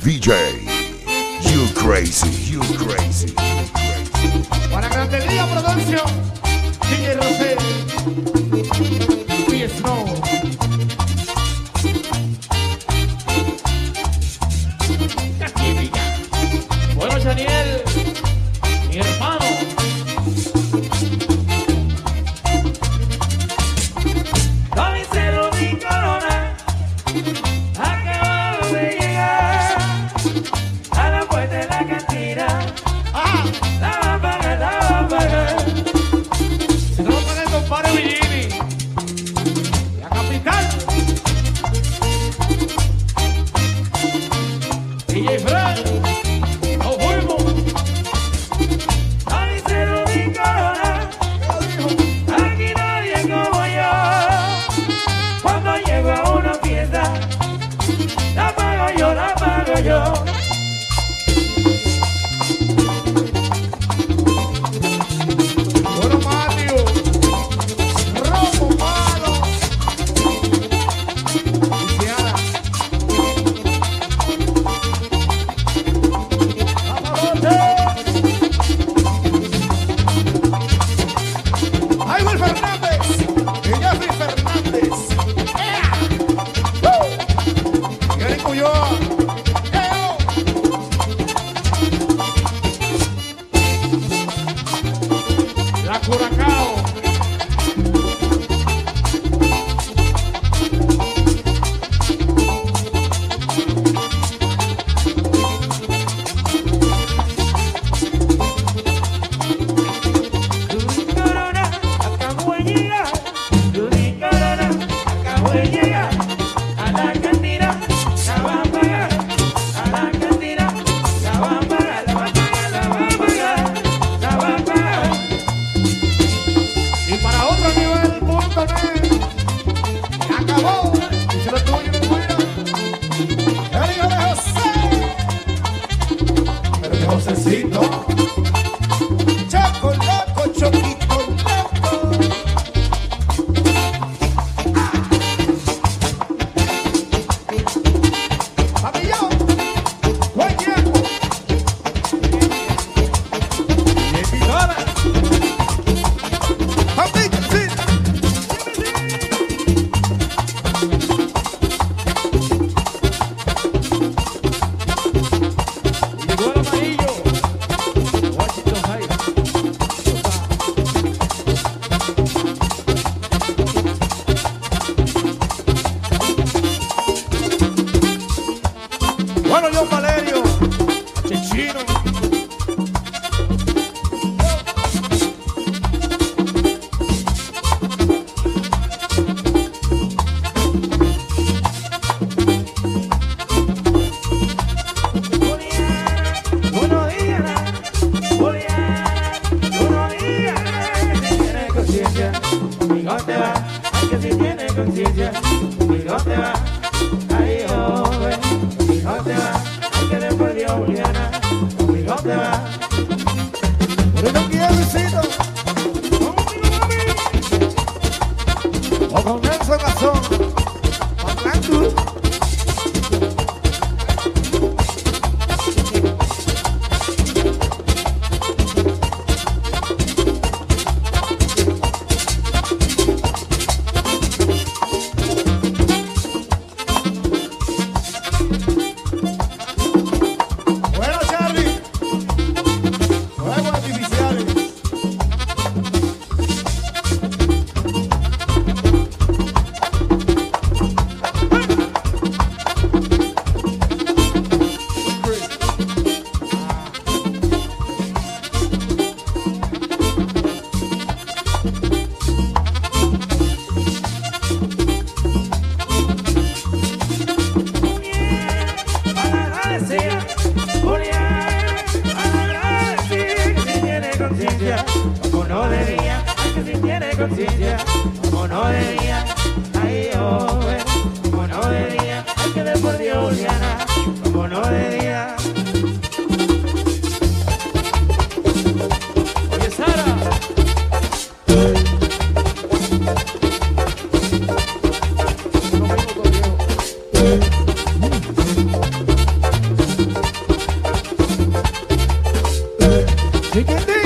VJ, you crazy, you crazy. You crazy. Para Grandelía Prudencio, DJ Rosé. Chicken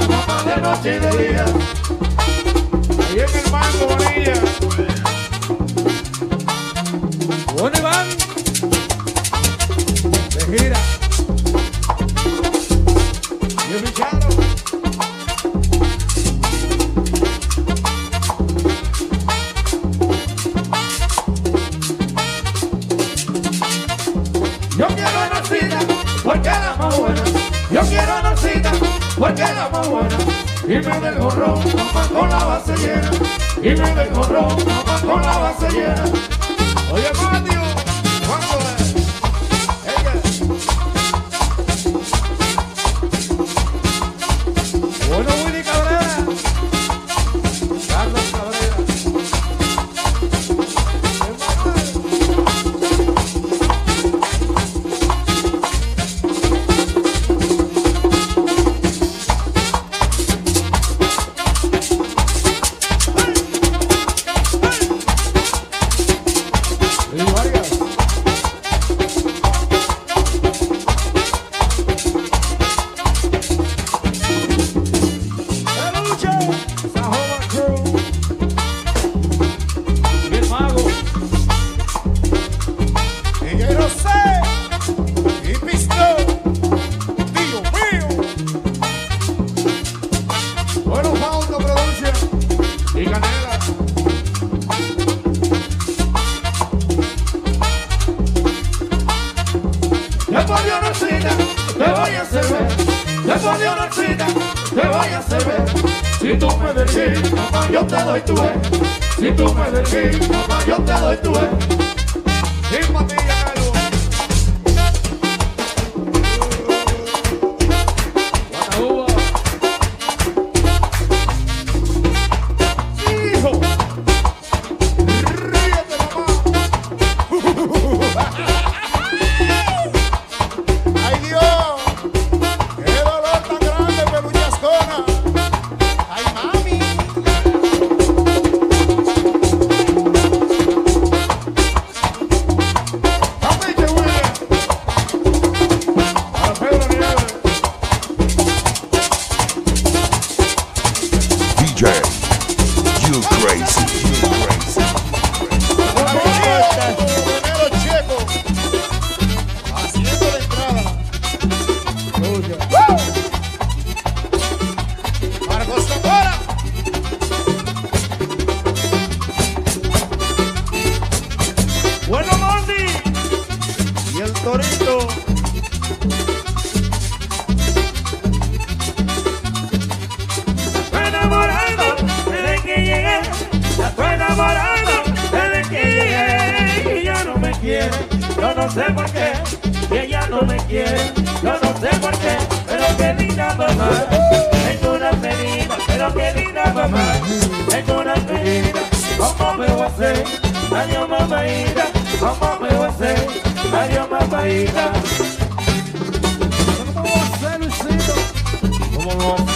de noche y de día. Ahí en el mango, Bonilla. con la base llena. Saúde. crazy. no me quiere. Yo no sé por qué, pero qué linda mamá. Tengo una ferida, pero qué linda mamá. Tengo una ferida, ¿cómo me voy a hacer? Adiós mamaita, ¿cómo me voy a hacer? Adiós mamaita. ¿Cómo lo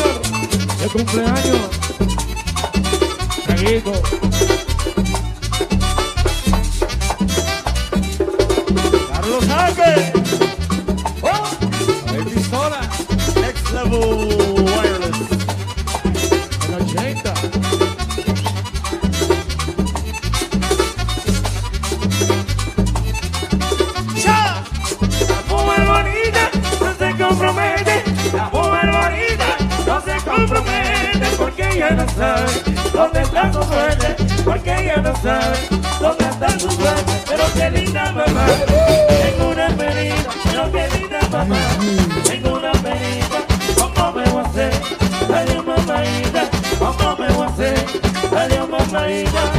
Junior de cumpleaños. Traguito. Carlos Ángel. Oh. La pistola. Next level. sabes dónde está tu padre, pero qué linda mamá. Tengo una perita, pero qué linda mamá. Tengo una perita, ¿cómo me voy a hacer? Adiós, mamaita, ¿cómo me voy a hacer? Adiós, mamaita.